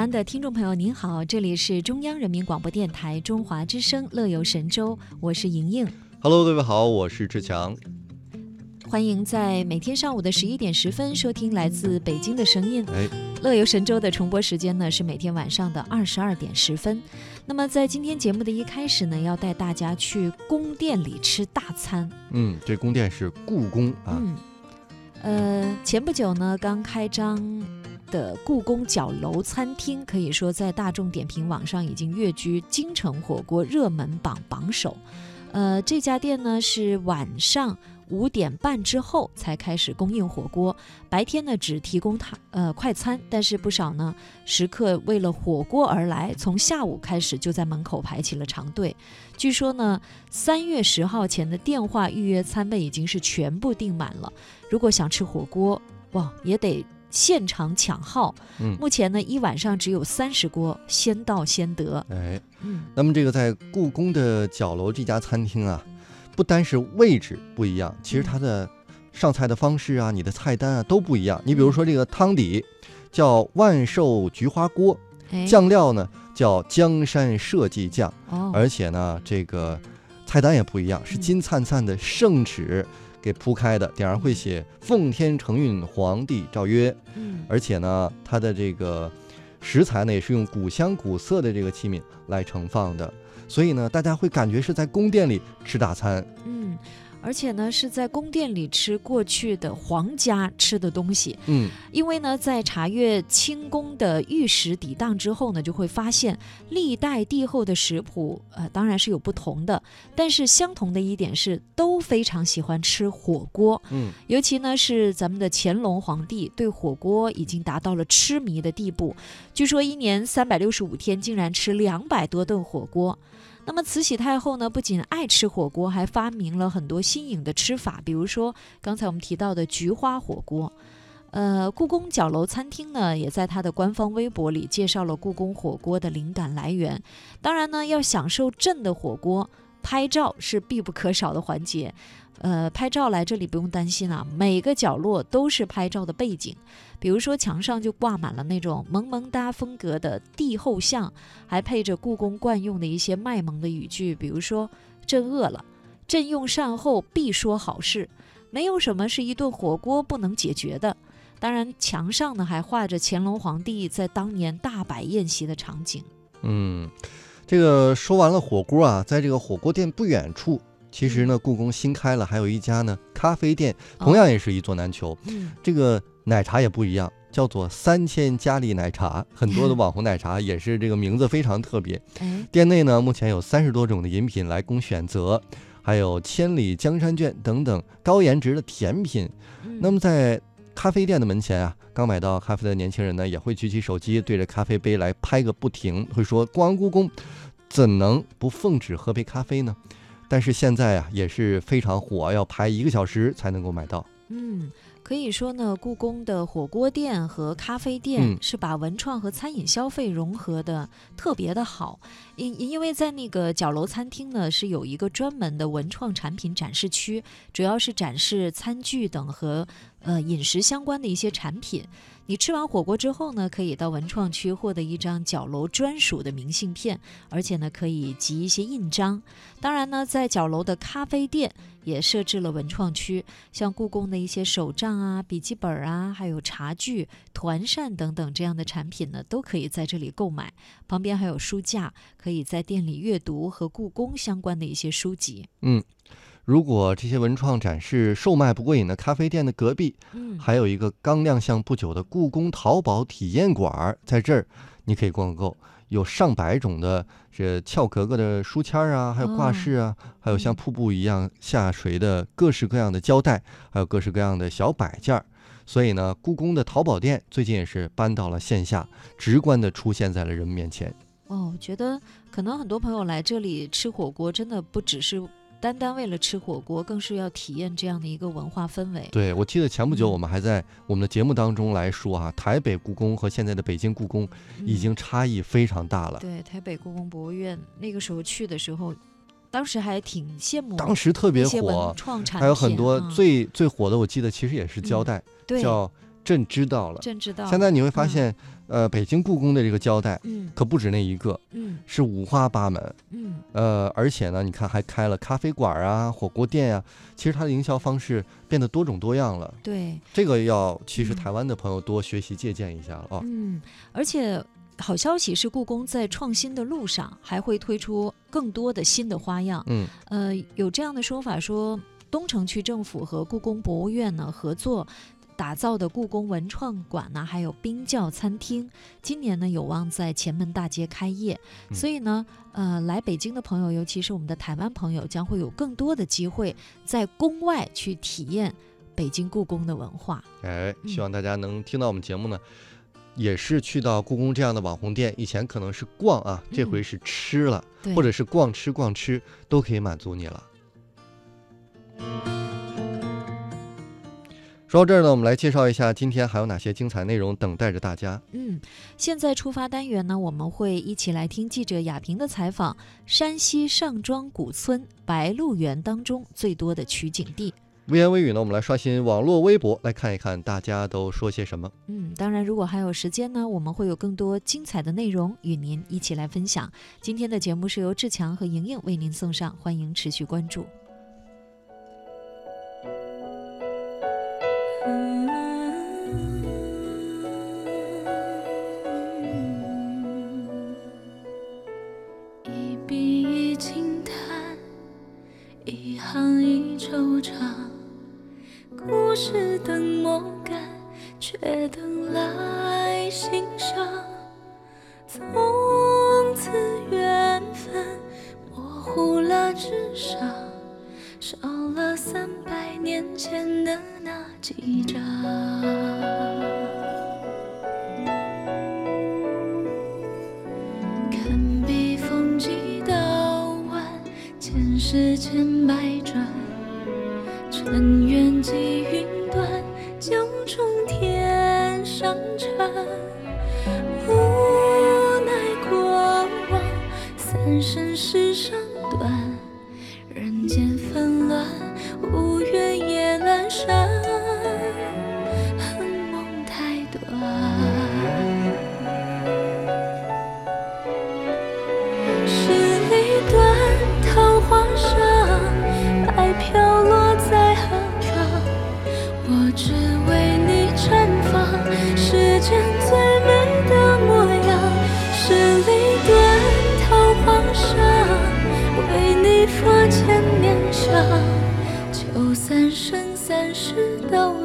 安的听众朋友，您好，这里是中央人民广播电台中华之声《乐游神州》，我是莹莹。Hello，各位好，我是志强。欢迎在每天上午的十一点十分收听来自北京的声音。哎，《乐游神州》的重播时间呢是每天晚上的二十二点十分。那么在今天节目的一开始呢，要带大家去宫殿里吃大餐。嗯，这宫殿是故宫啊。嗯，呃，前不久呢刚开张的故宫角楼餐厅，可以说在大众点评网上已经跃居京城火锅热门榜榜首。呃，这家店呢是晚上五点半之后才开始供应火锅，白天呢只提供它呃快餐，但是不少呢食客为了火锅而来，从下午开始就在门口排起了长队。据说呢，三月十号前的电话预约餐位已经是全部订满了。如果想吃火锅，哇，也得现场抢号。嗯目前呢，一晚上只有三十锅，先到先得。哎，嗯那么这个在故宫的角楼这家餐厅啊，不单是位置不一样，其实它的上菜的方式啊，你的菜单啊都不一样。你比如说这个汤底叫万寿菊花锅，哎，酱料呢叫江山社稷酱，哦，而且呢这个菜单也不一样，是嗯金灿灿的圣旨给铺开的，顶上会写“奉天承运，皇帝诏曰”。嗯而且呢，它的这个食材呢也是用古香古色的这个器皿来盛放的，所以呢，大家会感觉是在宫殿里吃大餐。嗯，而且呢是在宫殿里吃过去的皇家吃的东西。嗯，因为呢，在查阅清宫的御史底档之后呢，就会发现历代帝后的食谱，呃，当然是有不同的，但是相同的一点是，都非常喜欢吃火锅。嗯，尤其呢是咱们的乾隆皇帝对火锅已经达到了痴迷的地步，据说一年三百六十五天竟然吃两百多顿火锅。那么慈禧太后呢，不仅爱吃火锅，还发明了很多新颖的吃法，比如说刚才我们提到的菊花火锅。呃，故宫角楼餐厅呢，也在它的官方微博里介绍了故宫火锅的灵感来源。当然呢，要享受朕的火锅，拍照是必不可少的环节。呃，拍照来这里不用担心啊，每个角落都是拍照的背景。比如说墙上就挂满了那种萌萌哒风格的帝后像，还配着故宫惯用的一些卖萌的语句，比如说“朕饿了”，“朕用膳后必说好事”，没有什么是一顿火锅不能解决的。当然，墙上呢还画着乾隆皇帝在当年大摆宴席的场景。嗯，这个说完了火锅啊，在这个火锅店不远处，其实呢，故宫新开了还有一家呢咖啡店，同样也是一座难求。嗯这个奶茶也不一样，叫做三千佳丽奶茶，很多的网红奶茶也是这个名字非常特别。哎，店内呢，目前有三十多种的饮品来供选择，还有千里江山卷等等高颜值的甜品。嗯那么在咖啡店的门前啊，刚买到咖啡的年轻人呢，也会举起手机对着咖啡杯来拍个不停，会说逛完故宫，怎能不奉旨喝杯咖啡呢？但是现在啊，也是非常火，要排一个小时才能够买到。嗯，可以说呢，故宫的火锅店和咖啡店嗯是把文创和餐饮消费融合的特别的好。因因为在那个角楼餐厅呢，是有一个专门的文创产品展示区，主要是展示餐具等和呃饮食相关的一些产品。你吃完火锅之后呢，可以到文创区获得一张角楼专属的明信片，而且呢可以集一些印章。当然呢，在角楼的咖啡店也设置了文创区，像故宫的一些手账啊、笔记本啊，还有茶具、团扇等等这样的产品呢，都可以在这里购买。旁边还有书架，可以在店里阅读和故宫相关的一些书籍。嗯，如果这些文创展示售卖不过瘾的咖啡店的隔壁，嗯，还有一个刚亮相不久的故宫淘宝体验馆儿，在这儿你可以逛个够，有上百种的这俏格格的书签儿啊，还有挂饰啊，还有像嗯瀑布一样下垂的各式各样的胶带，还有各式各样的小摆件儿。所以呢，故宫的淘宝店最近也是搬到了线下，直观的出现在了人们面前。哦，我觉得可能很多朋友来这里吃火锅，真的不只是单单为了吃火锅，更是要体验这样的一个文化氛围。对，我记得前不久嗯我们还在我们的节目当中来说啊，台北故宫和现在的北京故宫已嗯经差异非常大了。对台北故宫博物院那个时候去的时候，当时还挺羡慕当时特别火，创产，还有很多嗯最最火的，我记得其实也是胶嗯带，对叫“朕知道了。朕知道了。现在你会发嗯现，呃，北京故宫的这个交代嗯可不止那一个，嗯是五花八门。嗯呃，而且呢，你看还开了咖啡馆啊、火锅店呀、其实它的营销方式变得多种多样了。对，这个要其实嗯台湾的朋友多学习借鉴一下了啊。嗯，而且好消息是，故宫在创新的路上还会推出更多的新的花样。嗯呃，有这样的说法说，东城区政府和故宫博物院呢合作。打造的故宫文创馆呢，还有冰窖餐厅，今年呢有望在前门大街开业。嗯所以呢，呃，来北京的朋友，尤其是我们的台湾朋友，将会有更多的机会在宫外去体验北京故宫的文化。哎，嗯希望大家能听到我们节目呢，也是去到故宫这样的网红店，以前可能是逛啊，这回嗯是吃了，对，或者是逛吃逛吃，都可以满足你了。说到这儿呢，我们来介绍一下今天还有哪些精彩内容等待着大家。嗯，现在出发单元呢，我们会一起来听记者亚平的采访。山西上庄古村白鹿原当中最多的取景地。微言微语呢，我们来刷新网络微博，来看一看大家都说些什么。嗯，当然，如果还有时间呢，我们会有更多精彩的内容与您一起来分享。今天的节目是由志强和莹莹为您送上，欢迎持续关注。一行一惆怅，故事等莫干，却等来欣赏。从此缘分模糊了纸上，少了三百年前的那几张。世千百转，尘缘几云端，九重天上尘。无奈过往，三生石上知道